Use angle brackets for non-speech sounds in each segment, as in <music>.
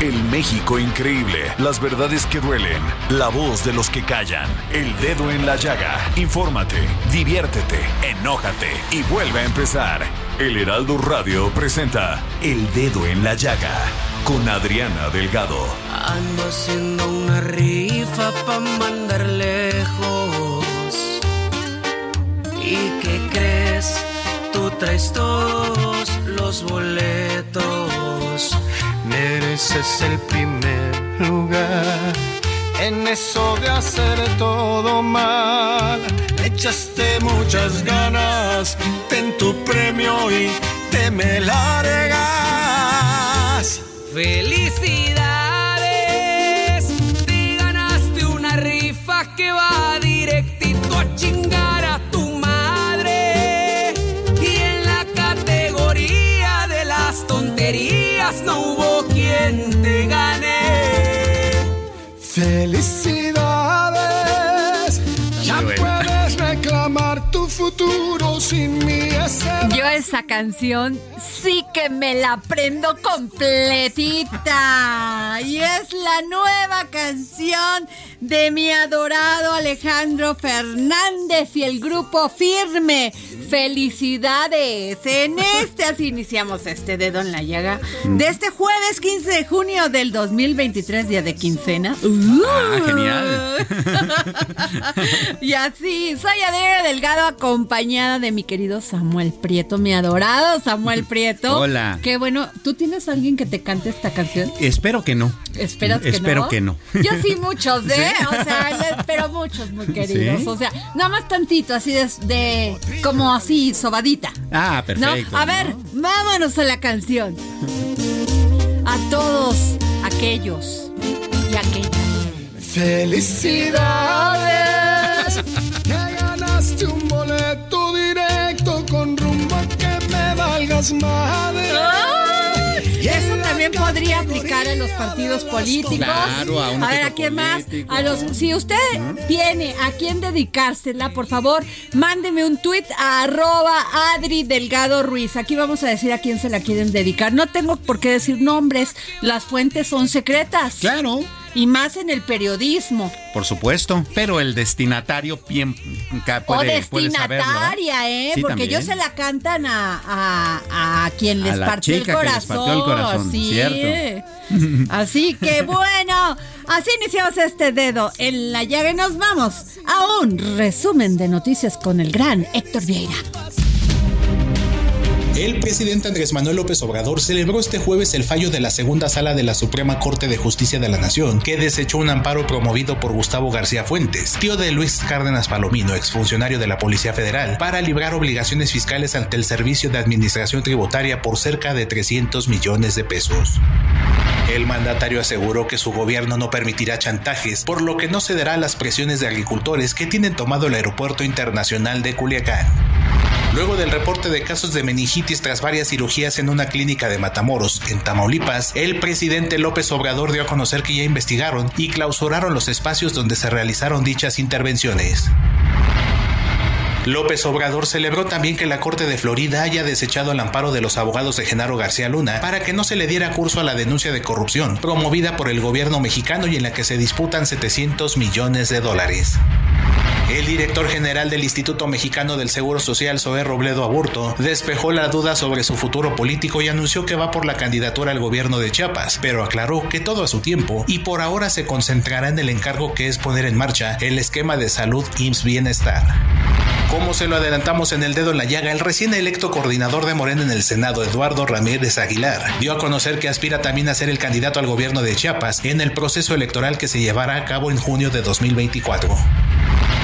El México increíble, las verdades que duelen, la voz de los que callan, el dedo en la llaga. Infórmate, diviértete, enójate y vuelve a empezar. El Heraldo Radio presenta El Dedo en la Llaga con Adriana Delgado. Ando haciendo una rifa pa' mandar lejos. ¿Y qué crees? Tú traes todos los boletos. Mereces el primer lugar. En eso de hacer todo mal, echaste muchas ganas. Ten tu premio y te me largas. ¡Felicidades! ¡Felicidades! Sin mí. Ese Yo esa canción sí que me la aprendo completita. Y es la nueva canción de mi adorado Alejandro Fernández y el grupo Firme. Felicidades. En este así iniciamos este dedo en la llaga de este jueves 15 de junio del 2023, día de quincena. Ah, genial. <laughs> y así, soy Adriana Delgado acompañada de mi querido Samuel Prieto, mi adorado Samuel Prieto. <laughs> Hola. Qué bueno, ¿tú tienes alguien que te cante esta canción? Espero que no. ¿Esperas que Espero no? que no. <laughs> Yo sí muchos, ¿eh? O sea, yo espero muchos, muy queridos. ¿Sí? O sea, nada más tantito, así de, de- como así, sobadita. Ah, ¿No? perfecto. A ver, vámonos a la canción. A todos aquellos y aquellas. Felicidades, Y eso también podría aplicar a los partidos políticos. Claro, a ver, ¿a quién más? A los, si usted tiene a quién dedicársela, por favor, mándeme un tuit a arroba Adri Delgado Ruiz. Aquí vamos a decir a quién se la quieren dedicar. No tengo por qué decir nombres, las fuentes son secretas. Claro, Y más en el periodismo. por supuesto. Pero el destinatario bien puede, o puede saberlo. destinataria, ¿eh? Sí, Porque también. ellos se la cantan a, a, a quien les partió el chica que les corazón. partió el corazón, sí. cierto. <laughs> Así que bueno, así iniciamos este dedo en la llaga y nos vamos a un resumen de noticias con el gran Héctor Vieira. El presidente Andrés Manuel López Obrador celebró este jueves el fallo de la segunda sala de la Suprema Corte de Justicia de la Nación, que desechó un amparo promovido por Gustavo García Fuentes, tío de Luis Cárdenas Palomino, exfuncionario de la Policía Federal, para librar obligaciones fiscales ante el Servicio de Administración Tributaria por cerca de 300 millones de pesos. El mandatario aseguró que su gobierno no permitirá chantajes, por lo que no cederá a las presiones de agricultores que tienen tomado el aeropuerto internacional de Culiacán. Luego del reporte de casos de meningitis tras varias cirugías en una clínica de Matamoros, en Tamaulipas, el presidente López Obrador dio a conocer que ya investigaron y clausuraron los espacios donde se realizaron dichas intervenciones. López Obrador celebró también que la Corte de Florida haya desechado el amparo de los abogados de Genaro García Luna para que no se le diera curso a la denuncia de corrupción promovida por el gobierno mexicano y en la que se disputan 700 millones de dólares. El director general del Instituto Mexicano del Seguro Social, Zoé Robledo Aburto, despejó la duda sobre su futuro político y anunció que va por la candidatura al gobierno de Chiapas, pero aclaró que todo a su tiempo y por ahora se concentrará en el encargo que es poner en marcha el esquema de salud IMSS Bienestar. Como se lo adelantamos en el dedo en la llaga, el recién electo coordinador de Morena en el Senado, Eduardo Ramírez Aguilar, dio a conocer que aspira también a ser el candidato al gobierno de Chiapas en el proceso electoral que se llevará a cabo en junio de 2024.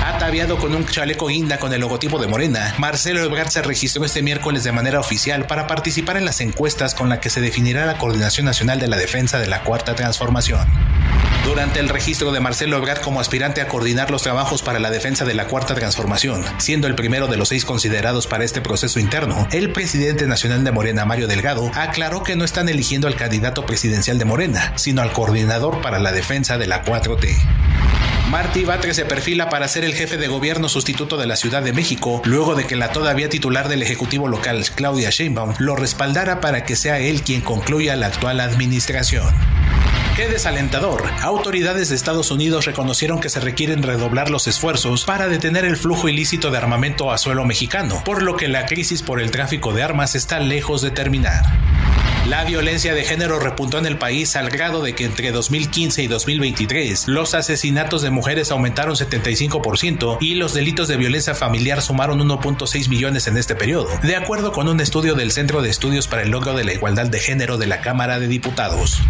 Ataviado con un chaleco guinda con el logotipo de Morena, Marcelo Ebrard se registró este miércoles de manera oficial para participar en las encuestas con la que se definirá la Coordinación Nacional de la Defensa de la Cuarta Transformación. Durante el registro de Marcelo Ebrard como aspirante a coordinar los trabajos para la defensa de la Cuarta Transformación, siendo el primero de los seis considerados para este proceso interno, el presidente nacional de Morena, Mario Delgado, aclaró que no están eligiendo al candidato presidencial de Morena, sino al coordinador para la defensa de la 4T. Martí Batres se perfila para ser el jefe de gobierno sustituto de la Ciudad de México, luego de que la todavía titular del Ejecutivo local, Claudia Sheinbaum, lo respaldara para que sea él quien concluya la actual administración. ¡Qué desalentador! Autoridades de Estados Unidos reconocieron que se requieren redoblar los esfuerzos para detener el flujo ilícito de armamento a suelo mexicano, por lo que la crisis por el tráfico de armas está lejos de terminar. La violencia de género repuntó en el país al grado de que entre 2015 y 2023 los asesinatos de mujeres aumentaron 75% y los delitos de violencia familiar sumaron 1.6 millones en este periodo, de acuerdo con un estudio del Centro de Estudios para el Logro de la Igualdad de Género de la Cámara de Diputados.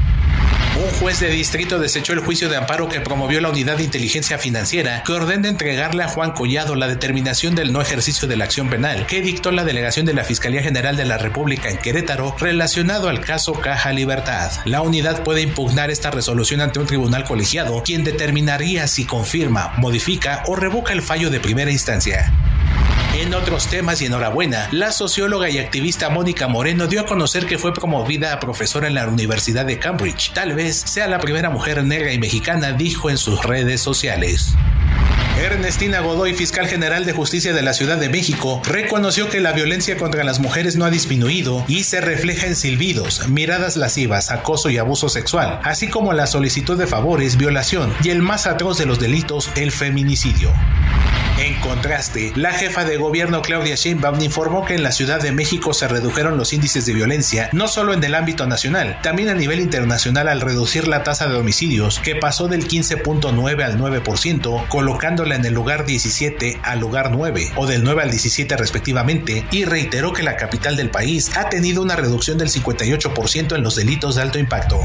Un juez de distrito desechó el juicio de amparo que promovió la Unidad de Inteligencia Financiera que ordena entregarle a Juan Collado la determinación del no ejercicio de la acción penal que dictó la delegación de la Fiscalía General de la República en Querétaro relacionado al caso Caja Libertad. La unidad puede impugnar esta resolución ante un tribunal colegiado quien determinaría si confirma, modifica o revoca el fallo de primera instancia. En otros temas y enhorabuena, la socióloga y activista Mónica Moreno dio a conocer que fue promovida a profesora en la Universidad de Cambridge. Tal vez sea la primera mujer negra y mexicana, dijo en sus redes sociales. Ernestina Godoy, fiscal general de justicia de la Ciudad de México, reconoció que la violencia contra las mujeres no ha disminuido y se refleja en silbidos, miradas lascivas, acoso y abuso sexual, así como la solicitud de favores, violación y el más atroz de los delitos, el feminicidio. En contraste, la jefa de gobierno Claudia Sheinbaum informó que en la Ciudad de México se redujeron los índices de violencia, no solo en el ámbito nacional, también a nivel internacional al reducir la tasa de homicidios, que pasó del 15.9 al 9%, colocándola en el lugar 17 al lugar 9, o del 9 al 17 respectivamente, y reiteró que la capital del país ha tenido una reducción del 58% en los delitos de alto impacto.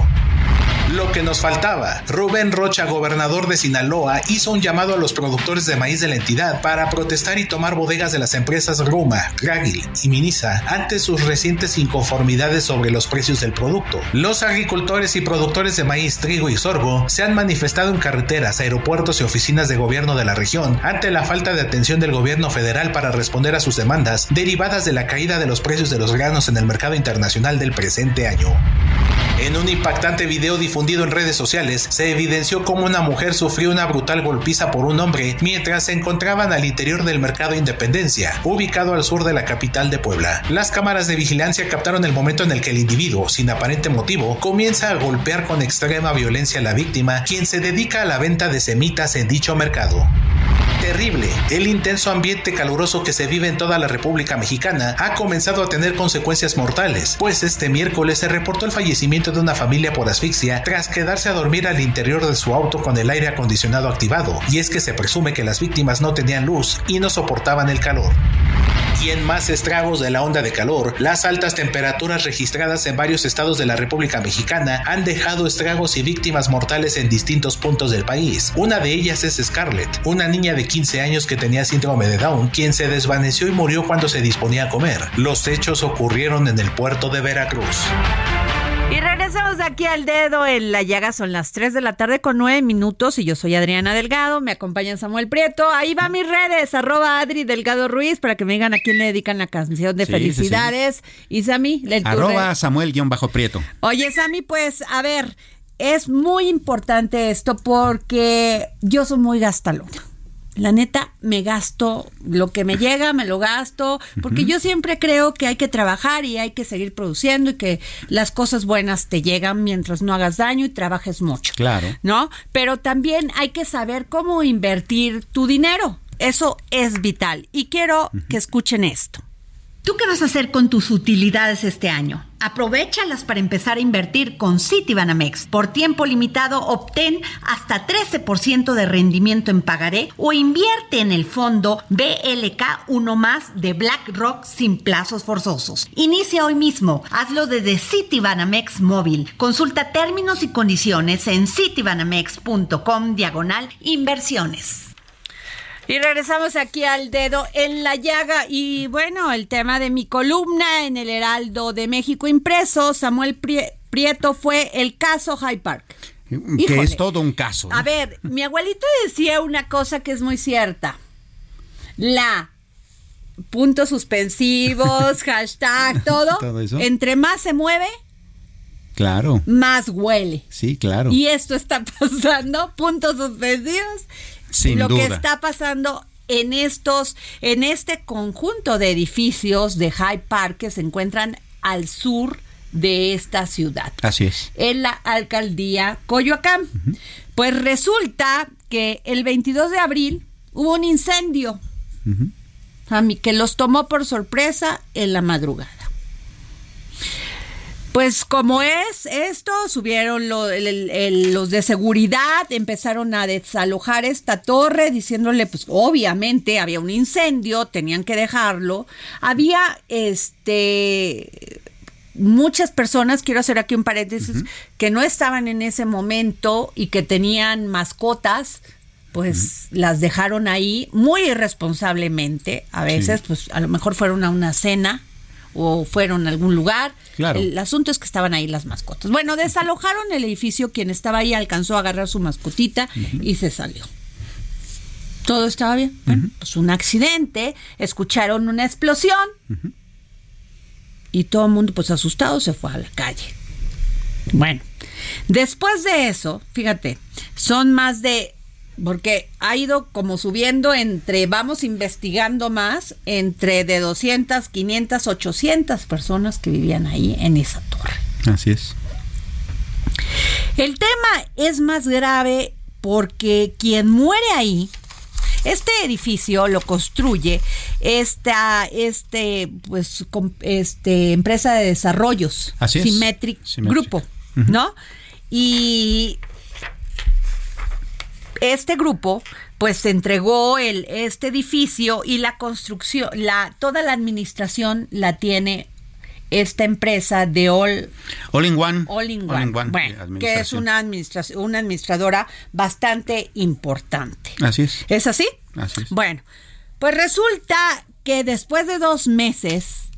Lo que nos faltaba. Rubén Rocha, gobernador de Sinaloa, hizo un llamado a los productores de maíz de la entidad para protestar y tomar bodegas de las empresas Ruma, Ragil y Minisa ante sus recientes inconformidades sobre los precios del producto. Los agricultores y productores de maíz, trigo y sorgo se han manifestado en carreteras, aeropuertos y oficinas de gobierno de la región ante la falta de atención del gobierno federal para responder a sus demandas derivadas de la caída de los precios de los granos en el mercado internacional del presente año. En un impactante video difundido en redes sociales, se evidenció cómo una mujer sufrió una brutal golpiza por un hombre mientras se encontraban al interior del mercado Independencia, ubicado al sur de la capital de Puebla. Las cámaras de vigilancia captaron el momento en el que el individuo, sin aparente motivo, comienza a golpear con extrema violencia a la víctima, quien se dedica a la venta de semitas en dicho mercado. Terrible. El intenso ambiente caluroso que se vive en toda la República Mexicana ha comenzado a tener consecuencias mortales, pues este miércoles se reportó el fallecimiento de una familia por asfixia tras quedarse a dormir al interior de su auto con el aire acondicionado activado, y es que se presume que las víctimas no tenían luz y no soportaban el calor. Y en más estragos de la onda de calor, las altas temperaturas registradas en varios estados de la República Mexicana han dejado estragos y víctimas mortales en distintos puntos del país. Una de ellas es Scarlett, una niña de 15 años que tenía síndrome de Down, quien se desvaneció y murió cuando se disponía a comer. Los hechos ocurrieron en el puerto de Veracruz. Y regresamos de aquí al dedo en la llaga. Son las 3 de la tarde con 9 minutos y yo soy Adriana Delgado. Me acompaña Samuel Prieto. Ahí va mis redes, arroba Adri Delgado Ruiz, para que me digan a quién le dedican la canción de Sí, felicidades. Y Sammy, le Arroba Samuel-Prieto. Oye, Sammy, pues a ver, es muy importante esto porque yo soy muy gastalona. La neta, me gasto lo que me llega, me lo gasto, porque yo siempre creo que hay que trabajar y hay que seguir produciendo y que las cosas buenas te llegan mientras no hagas daño y trabajes mucho. Claro. ¿No? Pero también hay que saber cómo invertir tu dinero. Eso es vital. Y quiero que escuchen esto. ¿Tú qué vas a hacer con tus utilidades este año? Aprovechalas para empezar a invertir con Citibanamex. Por tiempo limitado, obtén hasta 13% de rendimiento en pagaré o invierte en el fondo BLK 1 más de BlackRock sin plazos forzosos. Inicia hoy mismo. Hazlo desde Citibanamex móvil. Consulta términos y condiciones en citibanamex.com diagonal inversiones. Y regresamos aquí al dedo en la llaga. Y bueno, el tema de mi columna en el Heraldo de México impreso, Samuel Prieto, fue el caso High Park. Que es todo un caso. A ver, mi abuelito decía una cosa que es muy cierta. La puntos suspensivos, <laughs> hashtag, todo. ¿Todo eso? Entre más se mueve, Claro. Más huele. Sí, claro. Y esto está <laughs> pasando, puntos suspensivos lo que está pasando en estos, en este conjunto de edificios de High Park que se encuentran al sur de esta ciudad. Así es. En la alcaldía Coyoacán. Pues resulta que el 22 de abril hubo un incendio a mí, que los tomó por sorpresa en la madrugada. Pues como es esto, subieron los de seguridad, empezaron a desalojar esta torre diciéndole, pues obviamente había un incendio, tenían que dejarlo. Había este muchas personas, quiero hacer aquí un paréntesis, que no estaban en ese momento y que tenían mascotas, pues las dejaron ahí muy irresponsablemente. A veces, pues a lo mejor fueron a una cena o fueron a algún lugar. El asunto es que estaban ahí las mascotas. Bueno, desalojaron el edificio, quien estaba ahí alcanzó a agarrar su mascotita y se salió. Todo estaba bien. Bueno, pues un accidente, escucharon una explosión y todo el mundo pues asustado se fue a la calle. Bueno, después de eso, fíjate, son más de porque ha ido como subiendo entre, vamos investigando más, entre de 200, 500, 800 personas que vivían ahí en esa torre. Así es. El tema es más grave porque quien muere ahí, este edificio lo construye esta este pues este empresa de desarrollos Así Symmetric, Grupo, ¿no? Y este grupo pues se entregó el, este edificio y la construcción, la, toda la administración la tiene esta empresa de All, All in One, All in One, que es una, administración, una administradora bastante importante. Así es. ¿Es así? Así es. Bueno, pues resulta que después de dos meses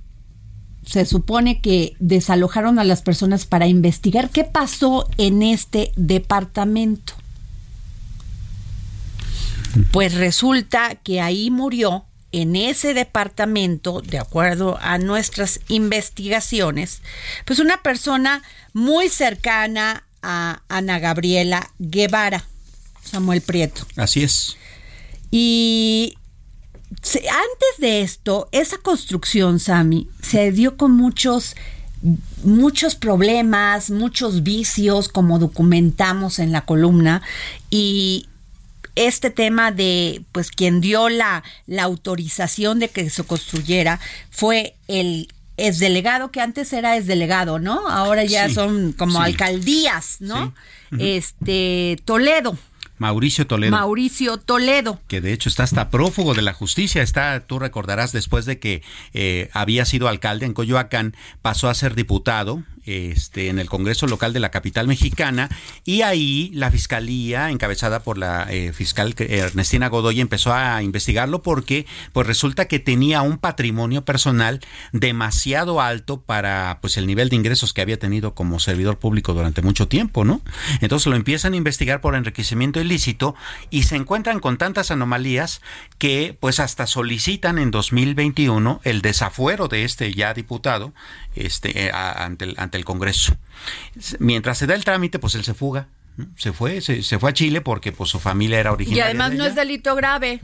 se supone que desalojaron a las personas para investigar qué pasó en este departamento. Pues resulta que ahí murió en ese departamento, de acuerdo a nuestras investigaciones, pues una persona muy cercana a Ana Gabriela Guevara, Samuel Prieto. Así es. Y antes de esto, esa construcción, Sami, se dio con muchos muchos problemas, muchos vicios, como documentamos en la columna, y este tema de, pues, quien dio la, la autorización de que se construyera fue el es delegado que antes era es delegado, ¿no? Ahora ya son como alcaldías, ¿no? Este Toledo. Mauricio Toledo. Mauricio Toledo. Que de hecho está hasta prófugo de la justicia. Está, tú recordarás, después de que eh, había sido alcalde en Coyoacán, pasó a ser diputado este, en el Congreso Local de la capital mexicana y ahí la fiscalía, encabezada por la eh, fiscal Ernestina Godoy, empezó a investigarlo porque pues resulta que tenía un patrimonio personal demasiado alto para pues el nivel de ingresos que había tenido como servidor público durante mucho tiempo, ¿no? Entonces lo empiezan a investigar por enriquecimiento ilícito y se encuentran con tantas anomalías que pues hasta solicitan en 2021 el desafuero de este ya diputado este, eh, ante, ante el Congreso. Mientras se da el trámite, pues él se fuga Se fue, se, se, fue a Chile porque pues su familia era originaria. Y además no es delito grave.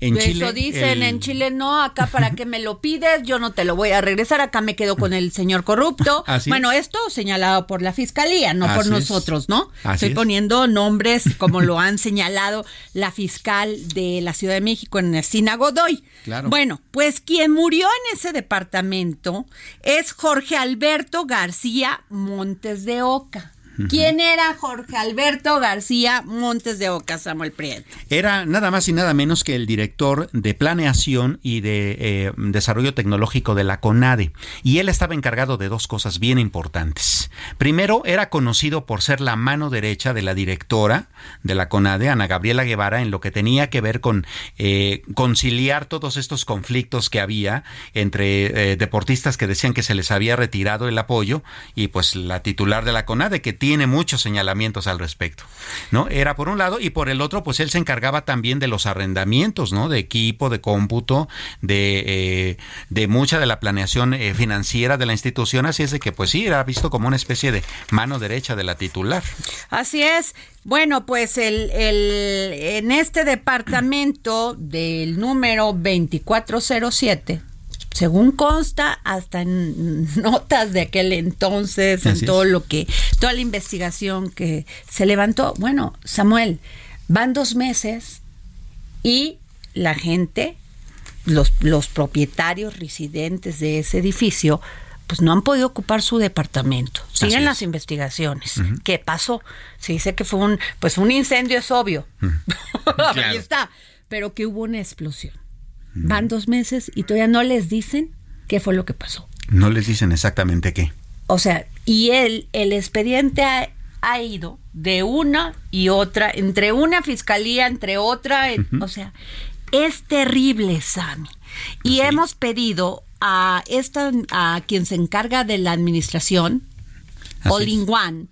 En Eso Chile, dicen, el- en Chile no, acá para que me lo pides, yo no te lo voy a regresar, acá me quedo con el señor corrupto. <laughs> Así bueno, esto señalado por la fiscalía, no por es. nosotros, ¿no? Así Estoy es. poniendo nombres como lo han señalado la fiscal de la Ciudad de México, Ernestina Godoy. Claro. Bueno, pues quien murió en ese departamento es Jorge Alberto García Montes de Oca. ¿Quién era Jorge Alberto García Montes de Oca, Samuel Prieto? Era nada más y nada menos que el director de planeación y de eh, desarrollo tecnológico de la CONADE. Y él estaba encargado de dos cosas bien importantes. Primero, era conocido por ser la mano derecha de la directora de la CONADE, Ana Gabriela Guevara, en lo que tenía que ver con eh, conciliar todos estos conflictos que había entre eh, deportistas que decían que se les había retirado el apoyo y pues la titular de la CONADE que tiene muchos señalamientos al respecto. ¿No? Era por un lado y por el otro pues él se encargaba también de los arrendamientos, ¿no? De equipo, de cómputo, de eh, de mucha de la planeación eh, financiera de la institución, así es de que pues sí era visto como una especie de mano derecha de la titular. Así es. Bueno, pues el, el, en este departamento del número 2407, según consta, hasta en <laughs> notas de aquel entonces, en es. todo lo que, toda la investigación que se levantó, bueno, Samuel, van dos meses y la gente, los, los propietarios residentes de ese edificio, pues no han podido ocupar su departamento. Siguen las investigaciones. ¿Qué pasó? Se dice que fue un, pues un incendio es obvio. <laughs> Ahí Claro. está. Pero que hubo una explosión. Van dos meses y todavía no les dicen qué fue lo que pasó. No les dicen exactamente qué. O sea, y el, el expediente ha, ha ido de una y otra, entre una fiscalía, entre otra, en- o sea, es terrible, Sammy. Y hemos pedido a esta, a quien se encarga de la administración, Así All in One,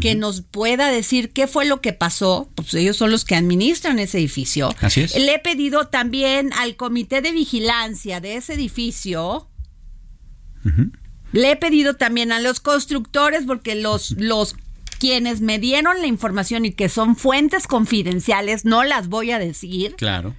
que nos pueda decir qué fue lo que pasó, pues ellos son los que administran ese edificio. Así es. Le he pedido también al comité de vigilancia de ese edificio. Le he pedido también a los constructores, porque los, los quienes me dieron la información y que son fuentes confidenciales, no las voy a decir, Claro.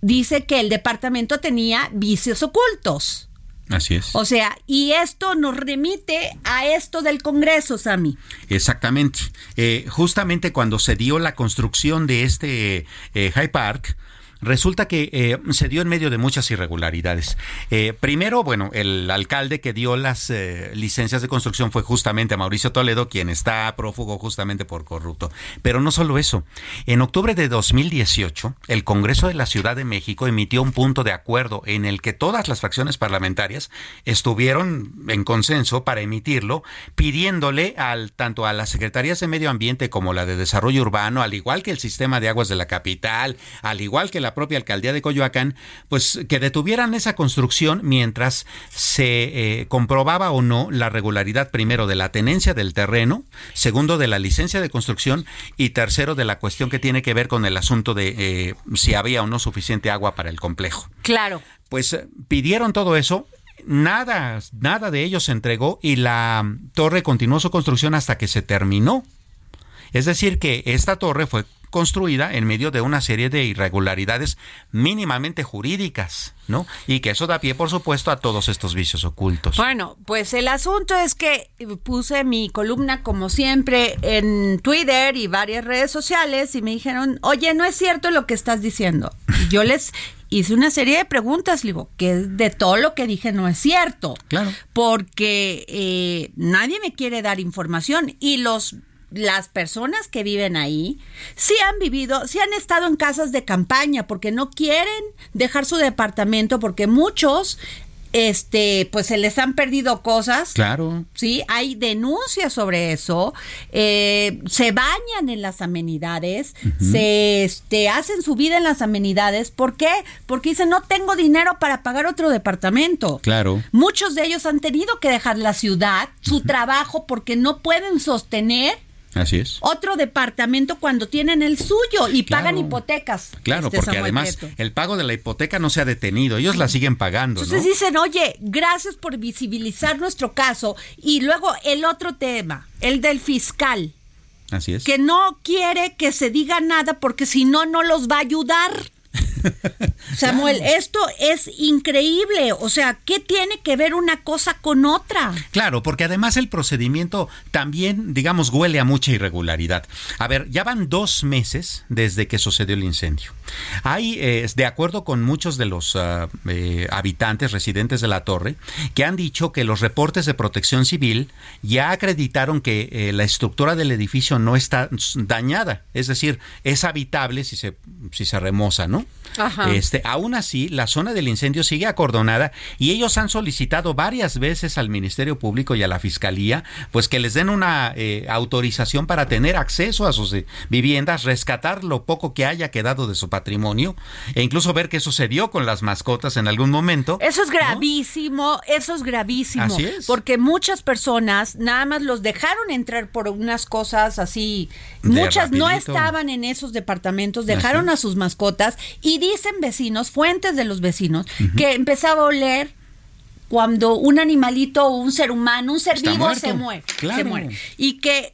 dice que el departamento tenía vicios ocultos. Así es. O sea, y esto nos remite a esto del Congreso, Sami. Exactamente. Eh, justamente cuando se dio la construcción de este eh, High Park, resulta que eh, se dio en medio de muchas irregularidades. Eh, primero, bueno, el alcalde que dio las eh, licencias de construcción fue justamente Mauricio Toledo, quien está prófugo justamente por corrupto. Pero no solo eso. En octubre de 2018, el Congreso de la Ciudad de México emitió un punto de acuerdo en el que todas las fracciones parlamentarias estuvieron en consenso para emitirlo, pidiéndole al tanto a las secretarías de Medio Ambiente como la de Desarrollo Urbano, al igual que el sistema de aguas de la capital, al igual que la propia alcaldía de Coyoacán, pues que detuvieran esa construcción mientras se eh, comprobaba o no la regularidad primero de la tenencia del terreno, segundo de la licencia de construcción y tercero de la cuestión que tiene que ver con el asunto de eh, si había o no suficiente agua para el complejo Claro. pues eh, pidieron todo eso. Nada, nada de ello se entregó y la torre continuó su construcción hasta que se terminó. Es decir, que esta torre fue construida en medio de una serie de irregularidades mínimamente jurídicas, ¿no? Y que eso da pie, por supuesto, a todos estos vicios ocultos. Bueno, pues el asunto es que puse mi columna como siempre en Twitter y varias redes sociales y me dijeron, oye, no es cierto lo que estás diciendo. Y yo les hice una serie de preguntas, digo, que de todo lo que dije no es cierto. Claro. Porque eh, nadie me quiere dar información y los las personas que viven ahí sí han vivido, sí han estado en casas de campaña porque no quieren dejar su departamento porque muchos este pues se les han perdido cosas Claro. Sí, hay denuncias sobre eso. eh, se bañan en las amenidades, se este, hacen su vida en las amenidades. ¿Por qué? Porque dicen, no tengo dinero para pagar otro departamento. Claro. Muchos de ellos han tenido que dejar la ciudad, su trabajo, porque no pueden sostener Así es. otro departamento cuando tienen el suyo y Claro. pagan hipotecas. Claro, este porque Samuel además Prieto. el pago de la hipoteca no se ha detenido, ellos la siguen pagando, Entonces ¿no? dicen, oye, gracias por visibilizar nuestro caso. Y luego el otro tema, el del fiscal. Así es. Que no quiere que se diga nada porque si no, no los va a ayudar. <laughs> Samuel, esto es increíble. O sea, ¿qué tiene que ver una cosa con otra? Claro, porque además el procedimiento también, digamos, huele a mucha irregularidad. A ver, ya van dos meses desde que sucedió el incendio. Hay, eh, de acuerdo con muchos de los uh, eh, habitantes residentes de la torre, que han dicho que los reportes de protección civil ya acreditaron que eh, la estructura del edificio no está dañada, es decir, es habitable si se, si se remoza, ¿no? Este, aún así, la zona del incendio sigue acordonada y ellos han solicitado varias veces al Ministerio Público y a la Fiscalía, pues que les den una eh, autorización para tener acceso a sus eh, viviendas, rescatar lo poco que haya quedado de su patrimonio e incluso ver qué sucedió con las mascotas en algún momento. Eso es gravísimo, eso es gravísimo. Así es. Porque muchas personas nada más los dejaron entrar por unas cosas así. muchas no estaban en esos departamentos, dejaron a sus mascotas y dicen vecinos, fuentes de los vecinos, que empezaba a oler cuando un animalito o un ser humano, un ser vivo se muere, se muere. Y que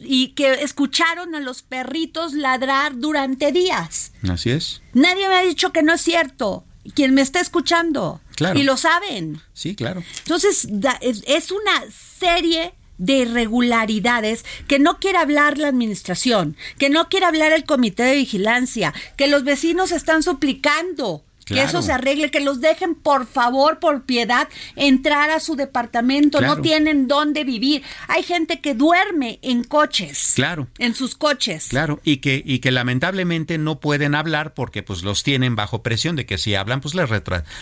y que escucharon a los perritos ladrar durante días. Así es. Nadie me ha dicho que no es cierto. Quien me está escuchando. Claro. Y lo saben. Sí, claro. Entonces, es, es una serie de irregularidades que no quiere hablar la administración, que no quiere hablar el comité de vigilancia, que los vecinos están suplicando que eso se arregle, que los dejen por favor, por piedad, entrar a su departamento. No tienen dónde vivir. Hay gente que duerme en coches. Claro. En sus coches. Claro. Y que, y que lamentablemente no pueden hablar porque pues los tienen bajo presión de que si hablan, pues les,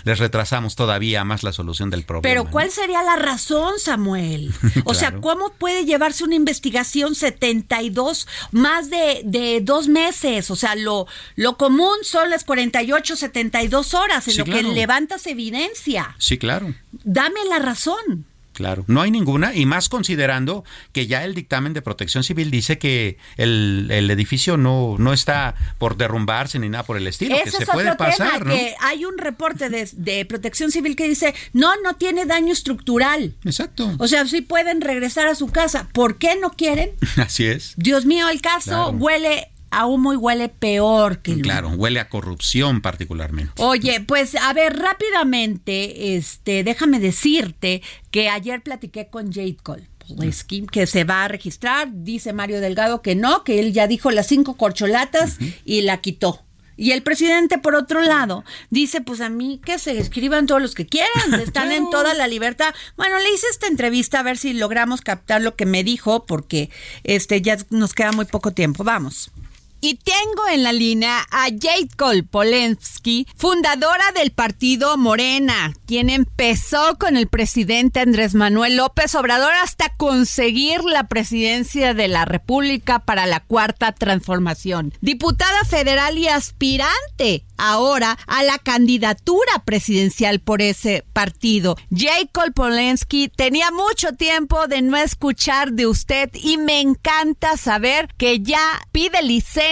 les retrasamos todavía más la solución del problema. Pero ¿cuál sería la razón, Samuel? <laughs> O sea, ¿cómo puede llevarse una investigación 72, más de, de dos meses? O sea, lo, lo común son las 48, 72 dos horas en lo que levantas evidencia. Sí, claro. Dame la razón. Claro, no hay ninguna, y más considerando que ya el dictamen de protección civil dice que el, edificio no, no está por derrumbarse ni nada por el estilo, que se puede pasar, ¿no? Que hay un reporte de, de, protección civil que dice, no, no tiene daño estructural. Exacto. O sea, sí pueden regresar a su casa. ¿Por qué no quieren? <laughs> Así es. Dios mío, el caso huele a humo y huele peor que Claro, huele a corrupción particularmente. Oye, pues a ver, rápidamente, este, déjame decirte que ayer platiqué con Jade Cole. que se va a registrar, dice Mario Delgado que no, que él ya dijo las cinco corcholatas y la quitó. Y el presidente, por otro lado, dice, pues a mí que se escriban todos los que quieran, <laughs> están en toda la libertad. Bueno, le hice esta entrevista a ver si logramos captar lo que me dijo, porque este ya nos queda muy poco tiempo. Vamos. Y tengo en la línea a Jade Kolpolensky, fundadora del partido Morena, quien empezó con el presidente Andrés Manuel López Obrador hasta conseguir la presidencia de la República para la cuarta transformación. Diputada federal y aspirante ahora a la candidatura presidencial por ese partido. Jade Kolpolensky tenía mucho tiempo de no escuchar de usted y me encanta saber que ya pide licencia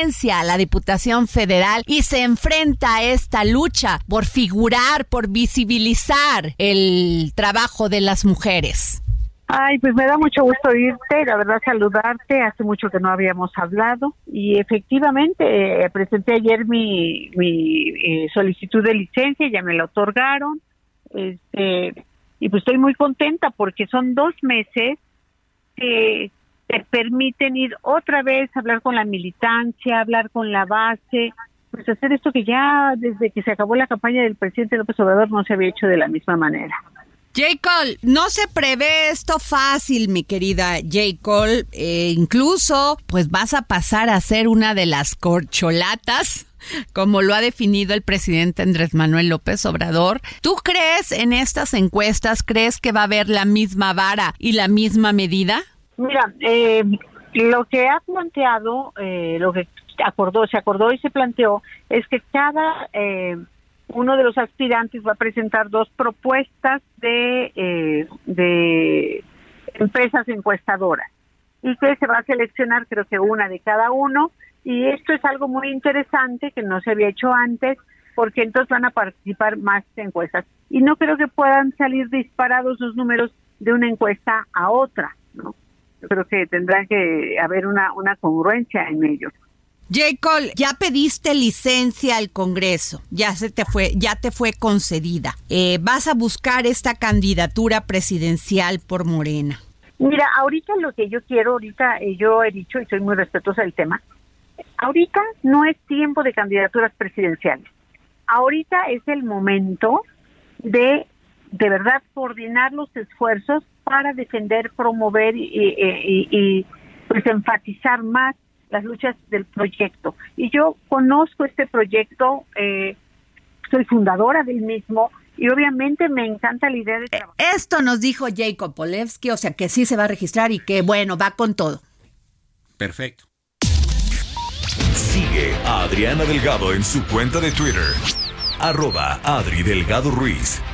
la Diputación Federal y se enfrenta a esta lucha por figurar, por visibilizar el trabajo de las mujeres. Ay, pues me da mucho gusto oírte, la verdad saludarte, hace mucho que no habíamos hablado y efectivamente eh, presenté ayer mi, mi eh, solicitud de licencia, ya me la otorgaron, este, y pues estoy muy contenta porque son dos meses que te permiten ir otra vez a hablar con la militancia, hablar con la base, pues hacer esto que ya desde que se acabó la campaña del presidente López Obrador no se había hecho de la misma manera. J. Cole, no se prevé esto fácil, mi querida J. Cole. Eh, incluso, pues vas a pasar a ser una de las corcholatas, como lo ha definido el presidente Andrés Manuel López Obrador. ¿Tú crees en estas encuestas? ¿Crees que va a haber la misma vara y la misma medida? Mira, eh, lo que ha planteado, eh, lo que acordó, se acordó y se planteó es que cada eh, uno de los aspirantes va a presentar dos propuestas de, de empresas encuestadoras. Y que se va a seleccionar creo que una de cada uno. Y esto es algo muy interesante que no se había hecho antes porque entonces van a participar más encuestas. Y no creo que puedan salir disparados los números de una encuesta a otra, creo que tendrá que haber una, una congruencia en ellos. Jacob, ya pediste licencia al Congreso, ya se te fue, ya te fue concedida. Eh, vas a buscar esta candidatura presidencial por Morena. Mira, ahorita lo que yo quiero, ahorita eh, yo he dicho y soy muy respetuosa del tema, ahorita no es tiempo de candidaturas presidenciales. Ahorita es el momento de de verdad coordinar los esfuerzos para defender, promover y, y, y pues enfatizar más las luchas del proyecto. Y yo conozco este proyecto, eh, soy fundadora del mismo y obviamente me encanta la idea de trabajar. Esto nos dijo Jacob Polewski, o sea que sí se va a registrar y que bueno, va con todo. Perfecto. Sigue a Adriana Delgado en su cuenta de Twitter arroba Adri Delgado Ruiz.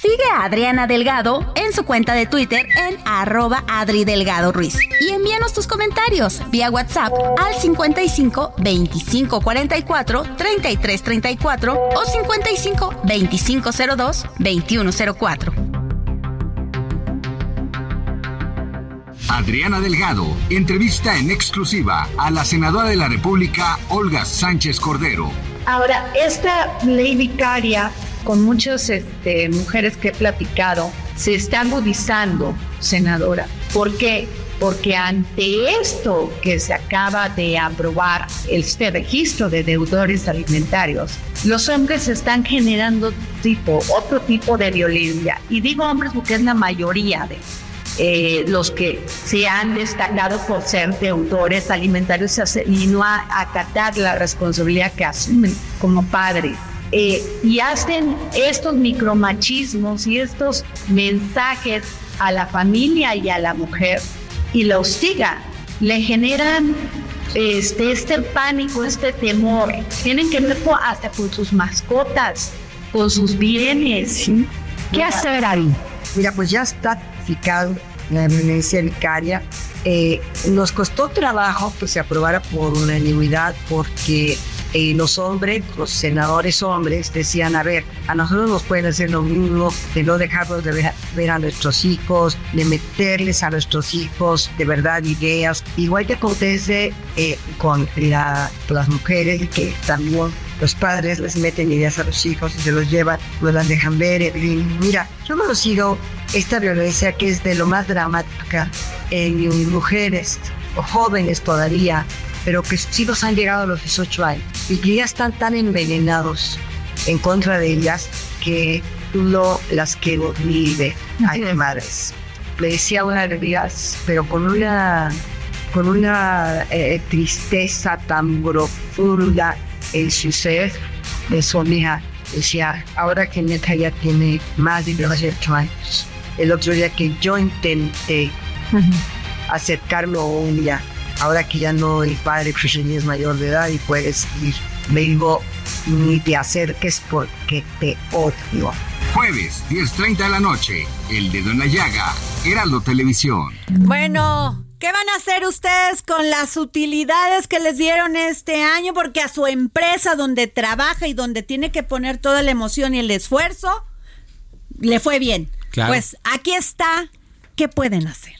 Sigue a Adriana Delgado en su cuenta de Twitter en arroba Adri Delgado Ruiz. Y envíanos tus comentarios vía WhatsApp al 55 25 44 33 34 o 55 25 02 21 04. Adriana Delgado entrevista en exclusiva a la senadora de la República, Olga Sánchez Cordero. Ahora, esta ley vicaria con muchas este, mujeres que he platicado, se está agudizando, senadora. ¿Por qué? Porque ante esto que se acaba de aprobar, este registro de deudores alimentarios, los hombres están generando tipo, otro tipo de violencia. Y digo hombres porque es la mayoría de eh, los que se han destacado por ser deudores alimentarios y no acatar la responsabilidad que asumen como padres. Eh, y hacen estos micromachismos y estos mensajes a la familia y a la mujer y la hostigan, le generan este, este pánico, este temor. Tienen que ver hasta con sus mascotas, con sus bienes. ¿Qué hacer ahí? Mira, pues ya está tipificado la violencia vicaria. Eh, nos costó trabajo que se aprobara por unanimidad porque los hombres, los senadores hombres, decían, a ver, a nosotros nos pueden hacer lo mismo de no dejarnos de ver, a nuestros hijos, de meterles a nuestros hijos de verdad ideas, igual que acontece eh, con las mujeres que también los padres les meten ideas a los hijos y se los llevan, no las dejan ver. Y mira, yo lo sigo esta violencia que es de lo más dramática en mujeres o jóvenes todavía pero que sus hijos han llegado a los 18 años y que ya están tan envenenados en contra de ellas que no las quiero ni ver. Ay, madres. Le decía una de ellas, pero con una, con una eh, tristeza tan profunda en su ser, de su hija. Decía, ahora que neta ya tiene más de 18 años, el otro día que yo intenté acercarme a un día ahora que ya no el padre Christian es mayor de edad y puedes ir, me digo, ni te acerques porque te odio. Jueves, 10.30 de la noche, El Dedo en la Llaga, Heraldo Televisión. Bueno, ¿Qué van a hacer ustedes con las utilidades que les dieron este año? Porque a su empresa donde trabaja y donde tiene que poner toda la emoción y el esfuerzo, le fue bien. Pues aquí está, ¿qué pueden hacer?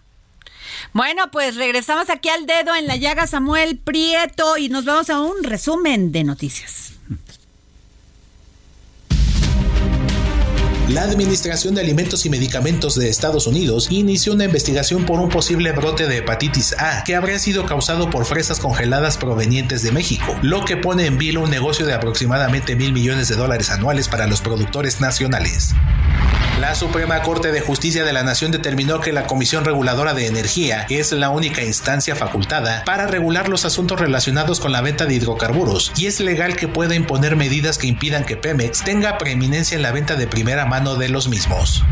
Bueno, pues regresamos aquí al dedo en la llaga Samuel Prieto y nos vamos a un resumen de noticias. La Administración de Alimentos y Medicamentos de Estados Unidos inició una investigación por un posible brote de hepatitis A que habría sido causado por fresas congeladas provenientes de México, lo que pone en vilo un negocio de aproximadamente mil millones de dólares anuales para los productores nacionales. La Suprema Corte de Justicia de la Nación determinó que la Comisión Reguladora de Energía es la única instancia facultada para regular los asuntos relacionados con la venta de hidrocarburos y es legal que pueda imponer medidas que impidan que Pemex tenga preeminencia en la venta de primera mano de los mismos.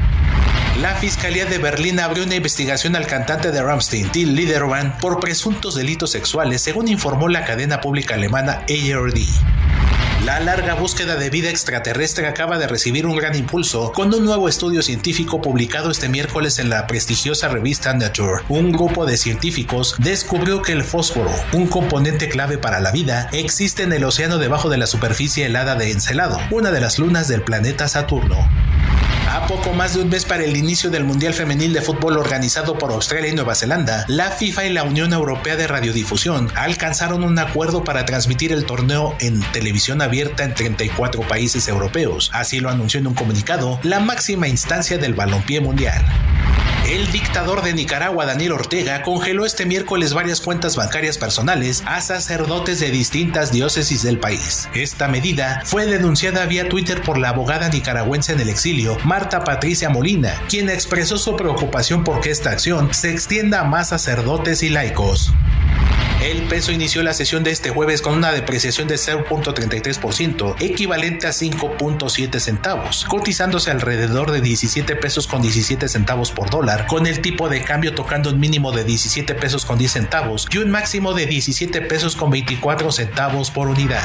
La Fiscalía de Berlín abrió una investigación al cantante de Rammstein, Till Liederman, por presuntos delitos sexuales, según informó la cadena pública alemana ARD. La larga búsqueda de vida extraterrestre acaba de recibir un gran impulso con un nuevo estudio científico publicado este miércoles en la prestigiosa revista Nature. Un grupo de científicos descubrió que el fósforo, un componente clave para la vida, existe en el océano debajo de la superficie helada de Encelado, una de las lunas del planeta Saturno. A poco más de un mes para el inicio del Mundial Femenil de Fútbol organizado por Australia y Nueva Zelanda, la FIFA y la Unión Europea de Radiodifusión alcanzaron un acuerdo para transmitir el torneo en televisión abierta en 34 países europeos. Así lo anunció en un comunicado la máxima instancia del balompié mundial. El dictador de Nicaragua, Daniel Ortega, congeló este miércoles varias cuentas bancarias personales a sacerdotes de distintas diócesis del país. Esta medida fue denunciada vía Twitter por la abogada nicaragüense en el exilio, Marta Patricia Molina, quien expresó su preocupación por que esta acción se extienda a más sacerdotes y laicos. El peso inició la sesión de este jueves con una depreciación de 0.33%, equivalente a 5.7 centavos, cotizándose alrededor de 17 pesos con 17 centavos por dólar, con el tipo de cambio tocando un mínimo de 17 pesos con 10 centavos y un máximo de 17 pesos con 24 centavos por unidad.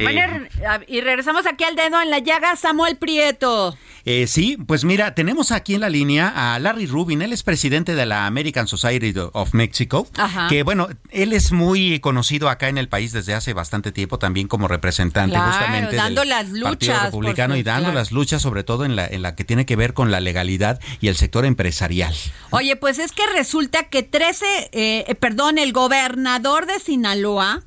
Bueno, y regresamos aquí al dedo en la llaga, Samuel Prieto. Eh, sí, pues mira, tenemos aquí en la línea a Larry Rubin, él es presidente de la American Society of Mexico, que bueno, él es muy conocido acá en el país desde hace bastante tiempo también como representante justamente dando del las luchas, Partido Republicano y dando las luchas sobre todo en la, en la que tiene que ver con la legalidad y el sector empresarial. Oye, pues es que resulta que 13, eh, perdón, el gobernador de Sinaloa,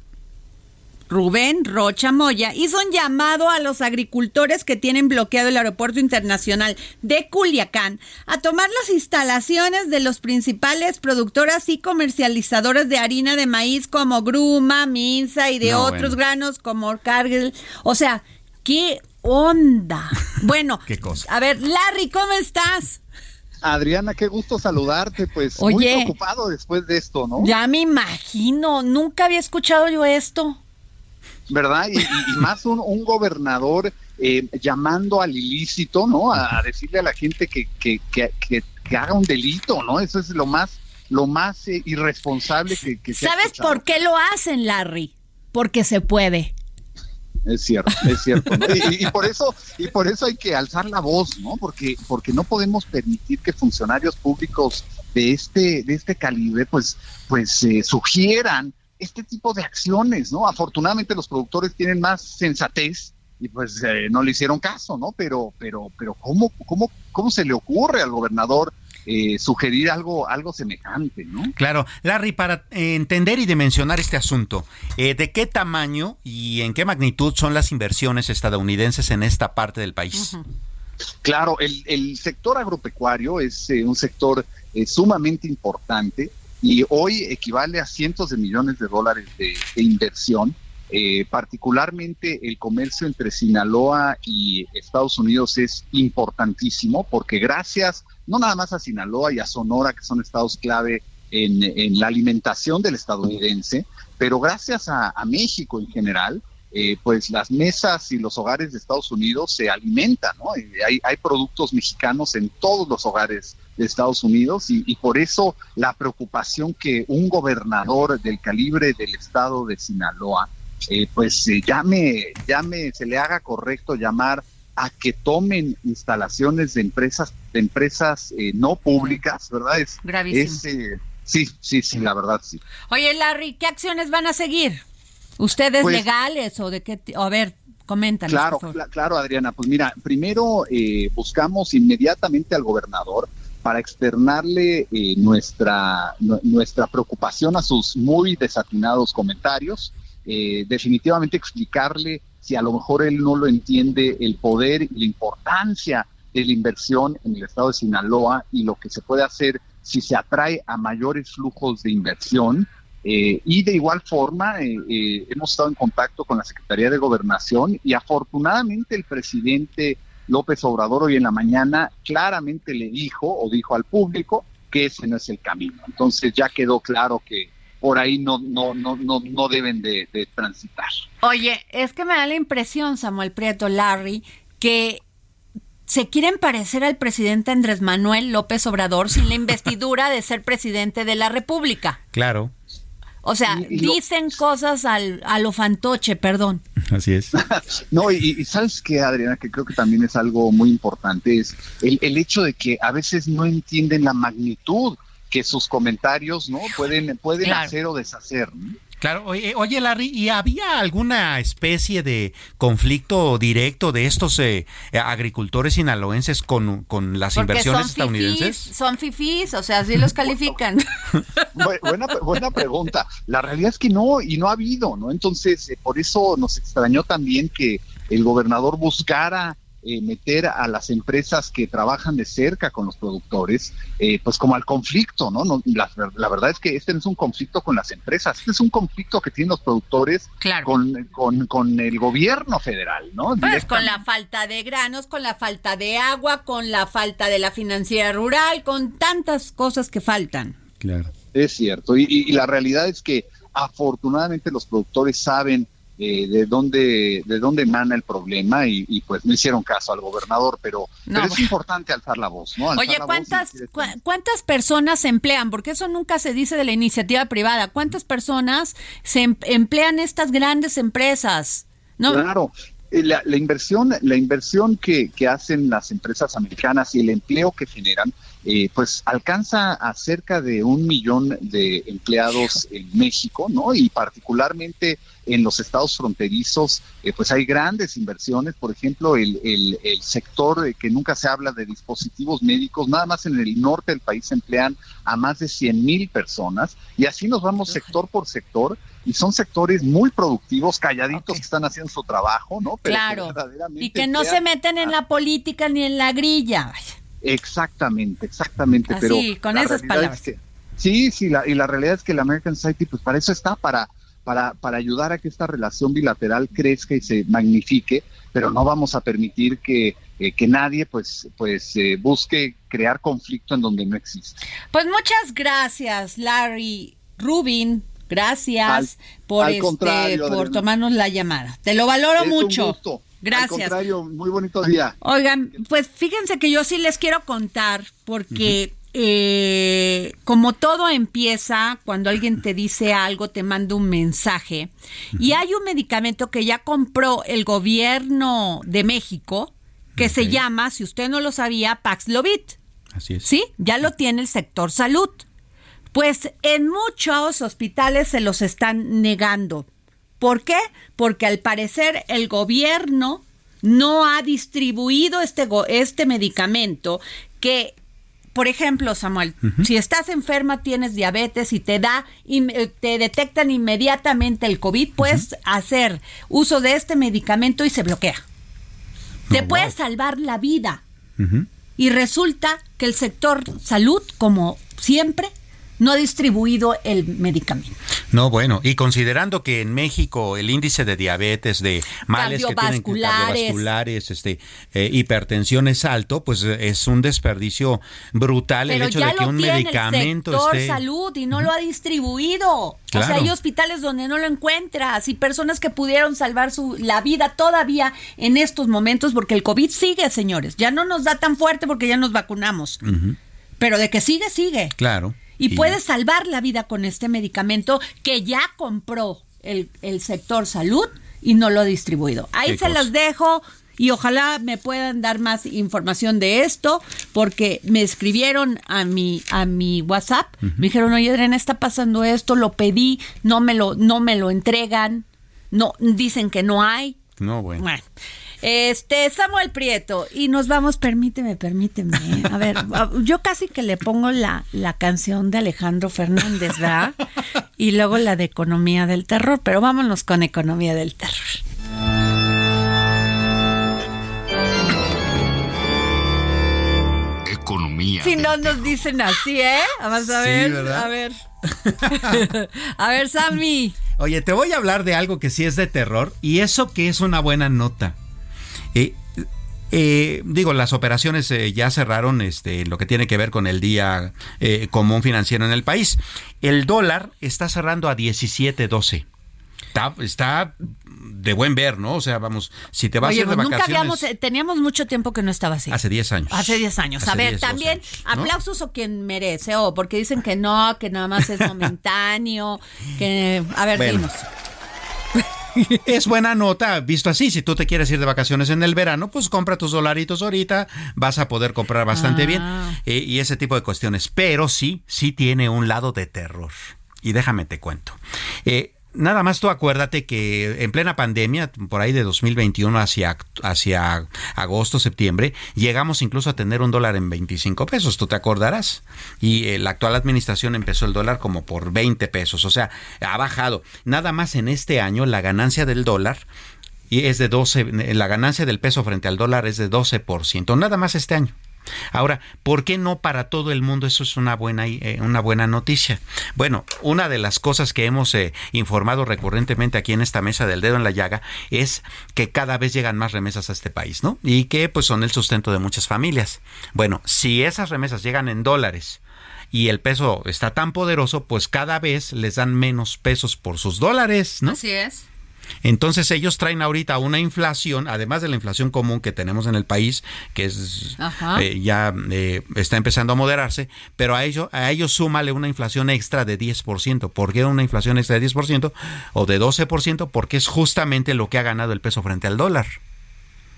Rubén Rocha Moya hizo un llamado a los agricultores que tienen bloqueado el aeropuerto internacional de Culiacán a tomar las instalaciones de los principales productoras y comercializadores de harina de maíz como Gruma, Minza y de otros granos como Cargill. O sea, ¿qué onda? <laughs> Bueno, ¿Qué cosa? a ver, Larry, ¿cómo estás? Adriana, qué gusto saludarte, pues muy Oye. preocupado después de esto, ¿no? Ya me imagino, nunca había escuchado yo esto. ¿Verdad? Y, más un, un gobernador eh, llamando al ilícito, ¿no? A, a decirle a la gente que, que, que, que- que haga un delito, ¿no? Eso es lo más, lo más eh, irresponsable que, que se ¿Sabes por qué lo hacen, Larry? Porque se puede. Es cierto, es cierto. ¿no? Y, y por eso, y por eso hay que alzar la voz, ¿no? Porque, porque no podemos permitir que funcionarios públicos de este, de este calibre, pues, pues eh, sugieran este tipo de acciones, ¿no? Afortunadamente los productores tienen más sensatez y pues eh, no le hicieron caso, ¿no? Pero, pero, pero ¿cómo, cómo, cómo se le ocurre al gobernador eh, sugerir algo, algo semejante, ¿no? Claro, Larry, para eh, entender y dimensionar este asunto, eh, ¿de qué tamaño y en qué magnitud son las inversiones estadounidenses en esta parte del país? Claro, el, el sector agropecuario es eh, un sector eh, sumamente importante y hoy equivale a cientos de millones de dólares de, inversión. Eh, particularmente el comercio entre Sinaloa y Estados Unidos es importantísimo porque gracias no nada más a Sinaloa y a Sonora, que son estados clave en, la alimentación del estadounidense, pero gracias a, México en general, eh, pues las mesas y los hogares de Estados Unidos se alimentan, ¿no? Hay, hay, productos mexicanos en todos los hogares de Estados Unidos y, por eso la preocupación que un gobernador del calibre del estado de Sinaloa, eh, pues eh, llame, llame, se le haga correcto llamar a que tomen instalaciones de empresas, de empresas no públicas, ¿verdad? Es, Gravísimo. Sí, sí, sí, la verdad sí. Oye, Larry, ¿qué acciones van a seguir? ¿Ustedes pues legales o de qué? A ver, coméntanos. Claro, claro, Adriana. Pues mira, primero eh, buscamos inmediatamente al gobernador para externarle eh, nuestra, nuestra preocupación a sus muy desatinados comentarios. Eh, definitivamente explicarle si a lo mejor él no lo entiende el poder y la importancia de la inversión en el estado de Sinaloa y lo que se puede hacer si se atrae a mayores flujos de inversión. Eh, y de igual forma, eh, eh, hemos estado en contacto con la Secretaría de Gobernación y afortunadamente el presidente López Obrador hoy en la mañana claramente le dijo o dijo al público que ese no es el camino. Entonces ya quedó claro que por ahí no, no, no, no, no deben de, de transitar. Oye, es que me da la impresión, Samuel Prieto, Larry, que se quieren parecer al presidente Andrés Manuel López Obrador sin la investidura de ser presidente de la República. Claro. O sea, dicen cosas al, a lo fantoche, perdón. Así es. <laughs> no, y, sabes que, Adriana, que creo que también es algo muy importante, es el, el hecho de que a veces no entienden la magnitud que sus comentarios no pueden, pueden hacer o deshacer. Claro, oye, oye, Larry, ¿y había alguna especie de conflicto directo de estos eh, agricultores sinaloenses con, con las inversiones estadounidenses? son fifís, o sea, así los <laughs> califican. buena, buena pregunta. La realidad es que no, y no ha habido, ¿no? Entonces, eh, por eso nos extrañó también que el gobernador buscara eh, meter a las empresas que trabajan de cerca con los productores, eh, pues como al conflicto, ¿no? la, verdad es que este no es un conflicto con las empresas, este es un conflicto que tienen los productores con, con, el gobierno federal, ¿no? Pues con la falta de granos, con la falta de agua, con la falta de la financiera rural, con tantas cosas que faltan. Claro. Es cierto, y la realidad es que afortunadamente los productores saben eh, de dónde de dónde emana el problema y, pues no hicieron caso al gobernador, pero, es importante alzar la voz, ¿no? Oye, ¿cuántas, ¿cuántas personas se emplean? Porque eso nunca se dice de la iniciativa privada. ¿Cuántas personas se em, emplean estas grandes empresas? ¿No? Claro, eh, la, la, inversión, la inversión que, que, hacen las empresas americanas y el empleo que generan, eh, pues alcanza a cerca de un millón de empleados en México, ¿no? Y particularmente en los estados fronterizos, eh, pues hay grandes inversiones, por ejemplo, el, el, el sector que nunca se habla de dispositivos médicos, nada más en el norte del país emplean a más de 100 mil personas y así nos vamos sector por sector y son sectores muy productivos, calladitos que están haciendo su trabajo, ¿no? claro. Y que no se meten en la política ni en la grilla. Exactamente, exactamente. Así, pero con esas palabras. sí, sí, la, y la realidad es que la American Society, pues para eso está, para, para, para ayudar a que esta relación bilateral crezca y se magnifique, pero no vamos a permitir que, eh, que nadie pues, pues eh, busque crear conflicto en donde no existe. Pues muchas gracias, Larry Rubin, Gracias por este, por tomarnos la llamada. Te lo valoro mucho. Gracias. Al contrario, muy bonito día. Oigan, pues fíjense que yo sí les quiero contar porque eh, como todo empieza cuando alguien te dice algo, te manda un mensaje y hay un medicamento que ya compró el gobierno de México que se llama, si usted no lo sabía, Paxlovid. Así es. Sí, ya lo tiene el sector salud. Pues en muchos hospitales se los están negando. ¿Por qué? Porque al parecer el gobierno no ha distribuido este, este medicamento que por ejemplo, Samuel, si estás enferma, tienes diabetes y te da eh, te detectan inmediatamente el COVID, puedes hacer uso de este medicamento y se bloquea. te oh, puede salvar la vida. Y resulta que el sector salud, como siempre, no ha distribuido el medicamento. No, bueno, y considerando que en México el índice de diabetes, de males que tienen cardiovasculares, este, eh, hipertensión es alto, pues eh, es un desperdicio brutal el hecho de que un medicamento el sector salud y no lo ha distribuido. O sea, hay hospitales donde no lo encuentras y personas que pudieron salvar su la vida todavía en estos momentos porque el COVID sigue, señores. Ya no nos da tan fuerte porque ya nos vacunamos. Pero de que sigue, sigue. Claro. Y, puede salvar la vida con este medicamento que ya compró el, sector salud y no lo ha distribuido. Ahí se los dejo y ojalá me puedan dar más información de esto porque me escribieron a mi a mi WhatsApp, me dijeron, "Oye, Adriana, está pasando esto, lo pedí, no me lo no me lo entregan." No dicen que no hay. No, bueno. Bueno. Este, Samuel Prieto, y nos vamos, permíteme, permíteme. A ver, <laughs> yo casi que le pongo la, la canción de Alejandro Fernández, ¿verdad? <laughs> Y luego la de Economía del Terror, pero vámonos con Economía del Terror. Economía. Si no nos dicen así, ¿eh? Vamos a ver, a ver. <laughs> a ver, Sammy. Oye, te voy a hablar de algo que sí es de terror y eso que es una buena nota. Eh, eh, digo, las operaciones eh, ya cerraron este, lo que tiene que ver con el día común financiero en el país. El dólar está cerrando a 17.12. Está, está de buen ver, ¿no? O sea, vamos, si te vas a ir de pues nunca habíamos, teníamos mucho tiempo que no estaba así. Hace 10 años. Hace 10 años. a ver, también aplausos o quien merece, o porque dicen que no, que nada más es <laughs> momentáneo, que... A ver, dinos. Es buena nota, visto así, si tú te quieres ir de vacaciones en el verano, pues compra tus dolaritos ahorita, vas a poder comprar bastante bien ah. eh, y ese tipo de cuestiones. Pero sí, sí tiene un lado de terror. Y déjame te cuento. Eh, nada más tú acuérdate que en plena pandemia, por ahí de 2021 hacia, hacia agosto, septiembre, llegamos incluso a tener un dólar en 25 pesos, tú te acordarás. Y eh, la actual administración empezó el dólar como por 20 pesos, o sea, ha bajado. Nada más en este año la ganancia del dólar y es de 12, la ganancia del peso frente al dólar es de 12%, nada más este año. Ahora, ¿por qué no para todo el mundo eso es una buena, eh, una buena noticia? Bueno, una de las cosas que hemos eh, informado recurrentemente aquí en esta mesa del dedo en la llaga es que cada vez llegan más remesas a este país, ¿no? Y que pues son el sustento de muchas familias. Bueno, si esas remesas llegan en dólares, y el peso está tan poderoso, pues cada vez les dan menos pesos por sus dólares, ¿no? Así es. Entonces ellos traen ahorita una inflación, además de la inflación común que tenemos en el país, que es eh, ya eh, está empezando a moderarse, pero a ellos, a ellos súmale una inflación extra de 10%. ¿Por qué una inflación extra de 10% o de 12%? Porque es justamente lo que ha ganado el peso frente al dólar.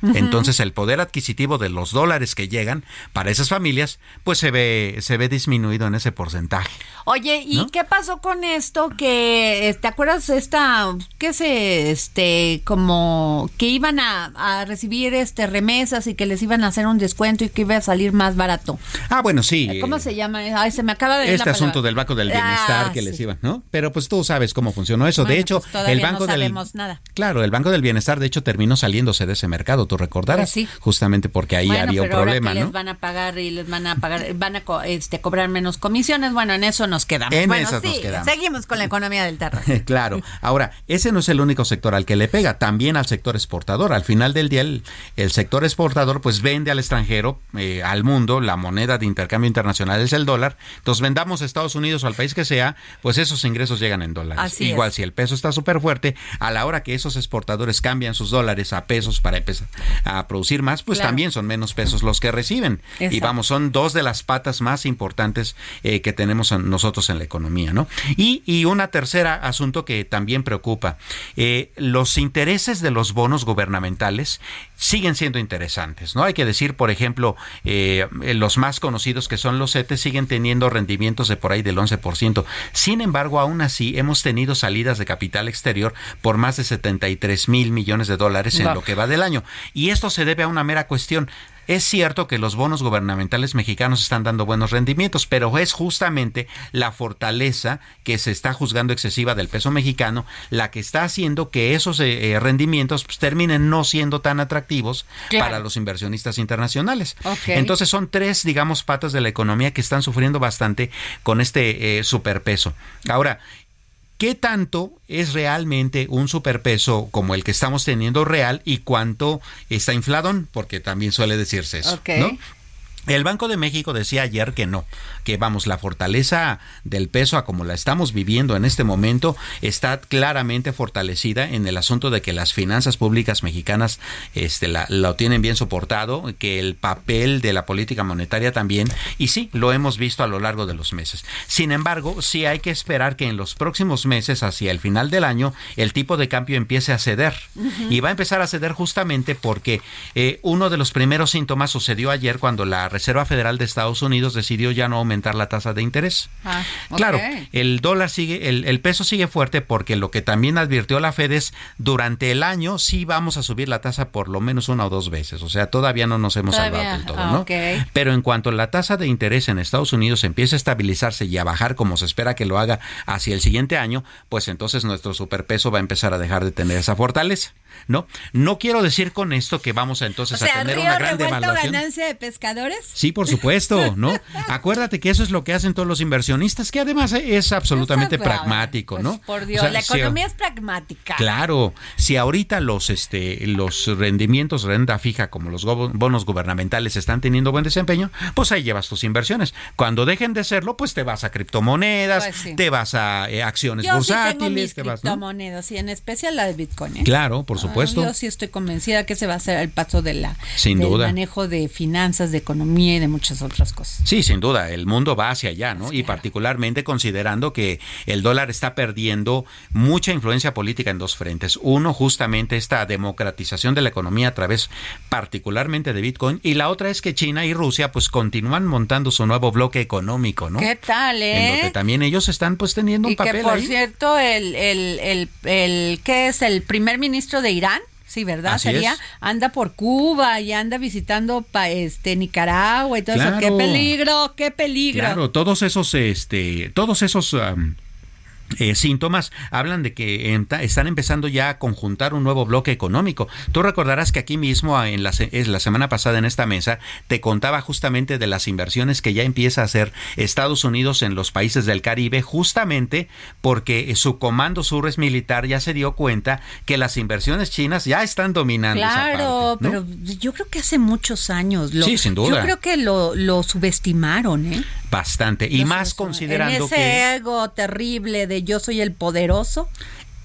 Entonces el poder adquisitivo de los dólares que llegan para esas familias, pues se ve, se ve disminuido en ese porcentaje. Oye, ¿y qué pasó con esto? Que, ¿te acuerdas esta, qué sé, este, como que iban a, recibir este remesas y que les iban a hacer un descuento y que iba a salir más barato? Ah, bueno, sí. ¿Cómo se llama? Ay, se me acaba de Este asunto del Banco del Bienestar ah, que les iban, ¿no? Pero pues tú sabes cómo funcionó eso. de hecho, pues el Banco no sabemos nada. Claro, el Banco del Bienestar de hecho terminó saliéndose de ese mercado tú recordarás, pues justamente porque ahí había un problema, ¿no? Les van a pagar y les van a pagar, van a este, cobrar menos comisiones. Bueno, en eso nos quedamos. En bueno, sí, seguimos con la economía del terror. <laughs> claro. Ahora, ese no es el único sector al que le pega, también al sector exportador. Al final del día, el, sector exportador pues vende al extranjero, eh, al mundo, la moneda de intercambio internacional es el dólar. Entonces vendamos a Estados Unidos o al país que sea, pues esos ingresos llegan en dólares. Igual si el peso está súper fuerte, a la hora que esos exportadores cambian sus dólares a pesos para empezar a producir más, pues también son menos pesos los que reciben. Y vamos, son dos de las patas más importantes eh, que tenemos nosotros en la economía, ¿no? Y, y una tercera asunto que también preocupa, eh, los intereses de los bonos gubernamentales siguen siendo interesantes, ¿no? Hay que decir, por ejemplo, eh, los más conocidos que son los CETES siguen teniendo rendimientos de por ahí del 11%. Sin embargo, aún así, hemos tenido salidas de capital exterior por más de 73 mil millones de dólares en lo que va del año. Y esto se debe a una mera cuestión. Es cierto que los bonos gubernamentales mexicanos están dando buenos rendimientos, pero es justamente la fortaleza que se está juzgando excesiva del peso mexicano la que está haciendo que esos eh, eh, rendimientos pues, terminen no siendo tan atractivos para los inversionistas internacionales. Entonces son tres, digamos, patas de la economía que están sufriendo bastante con este eh, superpeso. Ahora, ¿qué tanto es realmente un superpeso como el que estamos teniendo real y cuánto está infladón? Porque también suele decirse eso, ¿no? El Banco de México decía ayer que no, que vamos, la fortaleza del peso a como la estamos viviendo en este momento está claramente fortalecida en el asunto de que las finanzas públicas mexicanas este, la, lo tienen bien soportado, que el papel de la política monetaria también, y sí, lo hemos visto a lo largo de los meses. Sin embargo, sí hay que esperar que en los próximos meses, hacia el final del año, el tipo de cambio empiece a ceder. Y va a empezar a ceder justamente porque eh, uno de los primeros síntomas sucedió ayer cuando la Reserva Federal de Estados Unidos decidió ya no aumentar la tasa de interés. Ah, Claro, el dólar sigue, el, el peso sigue fuerte porque lo que también advirtió la Fed es durante el año sí vamos a subir la tasa por lo menos una o dos veces. O sea, todavía no nos hemos Todavía, salvado del todo, ¿no? Pero en cuanto la tasa de interés en Estados Unidos empiece a estabilizarse y a bajar como se espera que lo haga hacia el siguiente año, pues entonces nuestro superpeso va a empezar a dejar de tener esa fortaleza, ¿no? No quiero decir con esto que vamos a O entonces sea, a tener río una gran devaluación. ganancia de pescadores. Sí, por supuesto, ¿no? <laughs> Acuérdate que eso es lo que hacen todos los inversionistas, que además es absolutamente Pues, pragmático, ¿no? Por Dios, O sea, la si- economía es pragmática. Claro, si ahorita los este los rendimientos renta fija como los go- bonos gubernamentales están teniendo buen desempeño, pues ahí llevas tus inversiones. Cuando dejen de serlo, pues te vas a criptomonedas, Pues sí. te vas a eh, acciones Yo sí tengo bursátiles, mis te vas, y en especial la de Bitcoin. ¿eh? Claro, por Ah, supuesto. Yo sí estoy convencida que ese va a ser el paso de la Sin del duda. manejo de finanzas, de economía y de muchas otras cosas. Sí, sin duda, el mundo va hacia allá, ¿no? Y particularmente considerando que el dólar está perdiendo mucha influencia política en dos frentes. Uno, justamente esta democratización de la economía a través particularmente de Bitcoin, y la otra es que China y Rusia pues continúan montando su nuevo bloque económico, ¿no? ¿Qué tal, En eh? donde también ellos están pues teniendo un Y que papel por ahí. cierto, el, el, el, el, ¿qué es? El primer ministro de Irán. Sí, ¿verdad? Así Sería, es. anda por Cuba y anda visitando pa- este Nicaragua y todo eso. ¡Qué peligro! ¡Qué peligro! Claro, todos esos, este, todos esos am, eh, síntomas hablan de que están empezando ya a conjuntar un nuevo bloque económico. Tú recordarás que aquí mismo, ah, en la, la semana pasada en esta mesa, te contaba justamente de las inversiones que ya empieza a hacer Estados Unidos en los países del Caribe, justamente porque su comando sur es militar ya se dio cuenta que las inversiones chinas ya están dominando. esa Claro, parte, ¿no? pero yo creo que hace muchos años. Lo, Sí, sin duda. Yo creo que lo, lo subestimaron, ¿eh? Bastante. Y más considerando en ese que... ego terrible de yo soy el poderoso.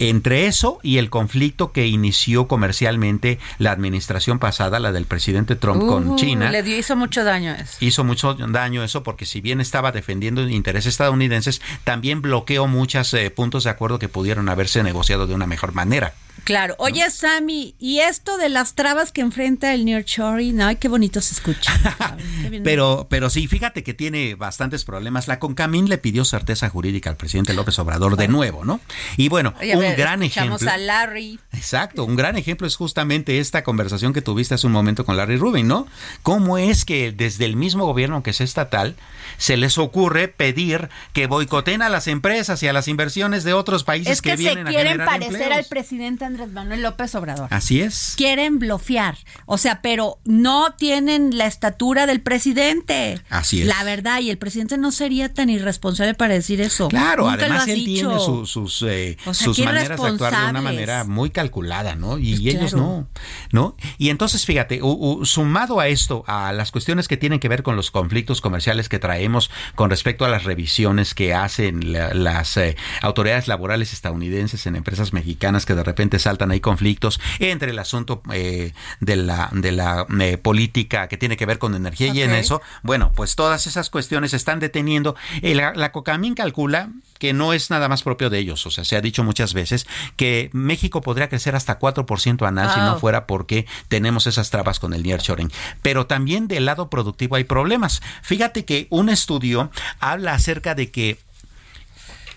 Entre eso y el conflicto que inició comercialmente la administración pasada, la del presidente Trump con Uh, China, Le dio, hizo mucho daño eso. hizo mucho daño eso porque si bien estaba defendiendo intereses estadounidenses, también bloqueó muchos eh, puntos de acuerdo que pudieron haberse negociado de una mejor manera. Claro. Oye, Sammy, ¿y esto de las trabas que enfrenta el nearshoring? Ay, qué bonito se escucha. <laughs> Pero, pero sí, fíjate que tiene bastantes problemas. La CONCAMIN le pidió certeza jurídica al presidente López Obrador de nuevo, ¿no? Y bueno, Oye, un ver, gran ejemplo. a Larry. Exacto, un gran ejemplo es justamente esta conversación que tuviste hace un momento con Larry Rubin, ¿no? ¿Cómo es que desde el mismo gobierno que es estatal se les ocurre pedir que boicoten a las empresas y a las inversiones de otros países Es que, se vienen a quieren generar parecer empleos? al presidente Andrés Manuel López Obrador. Así es. Quieren bloquear. O sea, pero no tienen la estatura del presidente. Así es. La verdad, y el presidente no sería tan irresponsable para decir eso. Claro, Nunca además él dicho. tiene su- sus, eh, O sea, sus maneras de actuar de una manera muy calculada, ¿no? Y, Pues y ellos claro. no, ¿no? Y entonces, fíjate, u- u- sumado a esto, a las cuestiones que tienen que ver con los conflictos comerciales que traemos con respecto a las revisiones que hacen la- las eh, autoridades laborales estadounidenses en empresas mexicanas que de repente saltan ahí conflictos entre el asunto eh, de la, de la eh, política que tiene que ver con energía y en eso, bueno, pues todas esas cuestiones están deteniendo. La, la COCAMIN calcula que no es nada más propio de ellos. O sea, se ha dicho muchas veces que México podría crecer hasta 4% anual si no fuera porque tenemos esas trabas con el nearshoring. Pero también del lado productivo hay problemas. Fíjate que un estudio habla acerca de que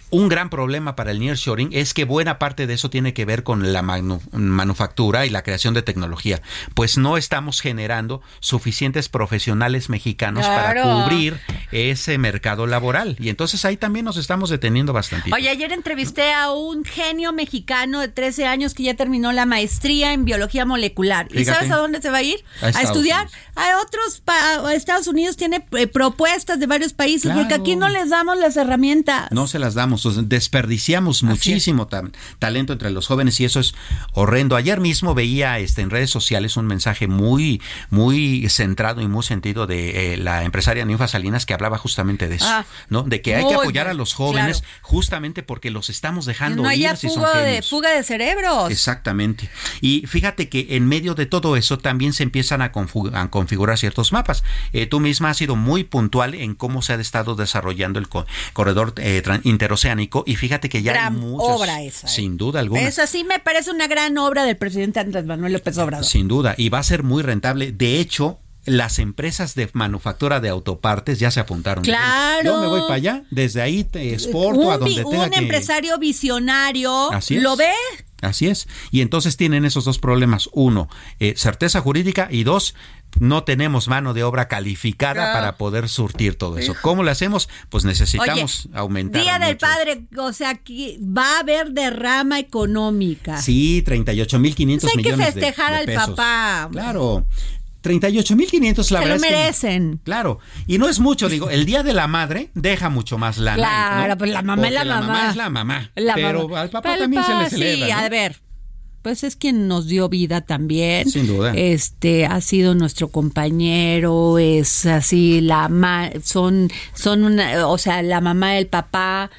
un gran problema para el nearshoring es que buena parte de eso tiene que ver con la manu- manufactura y la creación de tecnología, pues no estamos generando suficientes profesionales mexicanos para cubrir ese mercado laboral y entonces ahí también nos estamos deteniendo bastante. Oye, ayer entrevisté a un genio mexicano de 13 años que ya terminó la maestría en biología molecular. ¿Y sabes a dónde se va a ir? A estudiar. A otros, pa- a Estados Unidos tiene eh, propuestas de varios pases, Claro. porque aquí no les damos las herramientas. No se las damos. Aprovechamos, desperdiciamos muchísimo talento entre los jóvenes y eso es horrendo. Ayer mismo veía este, en redes sociales un mensaje muy, muy centrado y muy sentido de eh, la empresaria Ninfa Salinas que hablaba justamente de eso, ah, ¿no? De que hay que apoyar a los jóvenes justamente porque los estamos dejando no ir si fuga de, fuga de cerebros. Exactamente. Y fíjate que en medio de todo eso también se empiezan a, configurar ciertos mapas. Eh, tú misma has sido muy puntual en cómo se ha estado desarrollando el corredor eh, interoceánico y fíjate que ya hay muchas, obra esa. ¿eh? Sin duda alguna. Eso sí me parece una gran obra del presidente Andrés Manuel López Obrador. Sin duda, y va a ser muy rentable. De hecho, las empresas de manufactura de autopartes ya se apuntaron. Claro. Yo me voy para allá, desde ahí te exporto a donde tenga Un empresario visionario Así lo ve. Así es. Y entonces tienen esos dos problemas. Uno, eh, certeza jurídica y dos, no tenemos mano de obra calificada para poder surtir todo eso. ¿Cómo lo hacemos? Pues necesitamos aumentar. Día del Padre, o sea, que va a haber derrama económica. Sí, 38 mil 500 pues millones Hay que festejar al papá. Claro. 38.500 la Se verdad lo merecen. claro, y no es mucho, digo, el Día de la Madre deja mucho más lana. Claro, pues la mamá es la, la mamá. es la mamá. pero al papá también se le celebra. Sí, a ver, pues es quien nos dio vida también. Sin duda. Este ha sido nuestro compañero, es así la ma son son una, o sea, la mamá, el papá,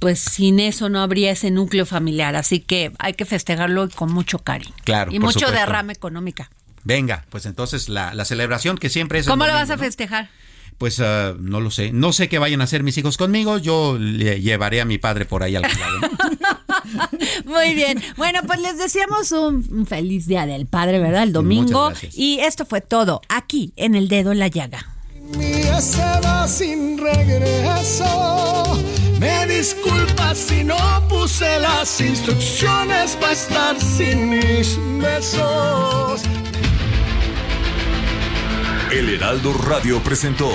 pues sin eso no habría ese núcleo familiar, así que hay que festejarlo con mucho cariño. Claro, y mucho derrama económica. Venga, pues entonces la, la celebración que siempre es. ¿Cómo lo vas a festejar? Pues uh, no lo sé. No sé qué vayan a hacer mis hijos conmigo. Yo le llevaré a mi padre por ahí al lado. <laughs> <laughs> Muy bien. Bueno, pues les deseamos un, feliz día del padre, ¿verdad? El domingo. Y esto fue todo aquí en El Dedo en la Llaga. se va sin regreso. Me disculpa si no puse las instrucciones para estar sin mis besos. El Heraldo Radio presentó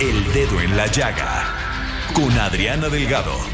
El Dedo en la Llaga con Adriana Delgado.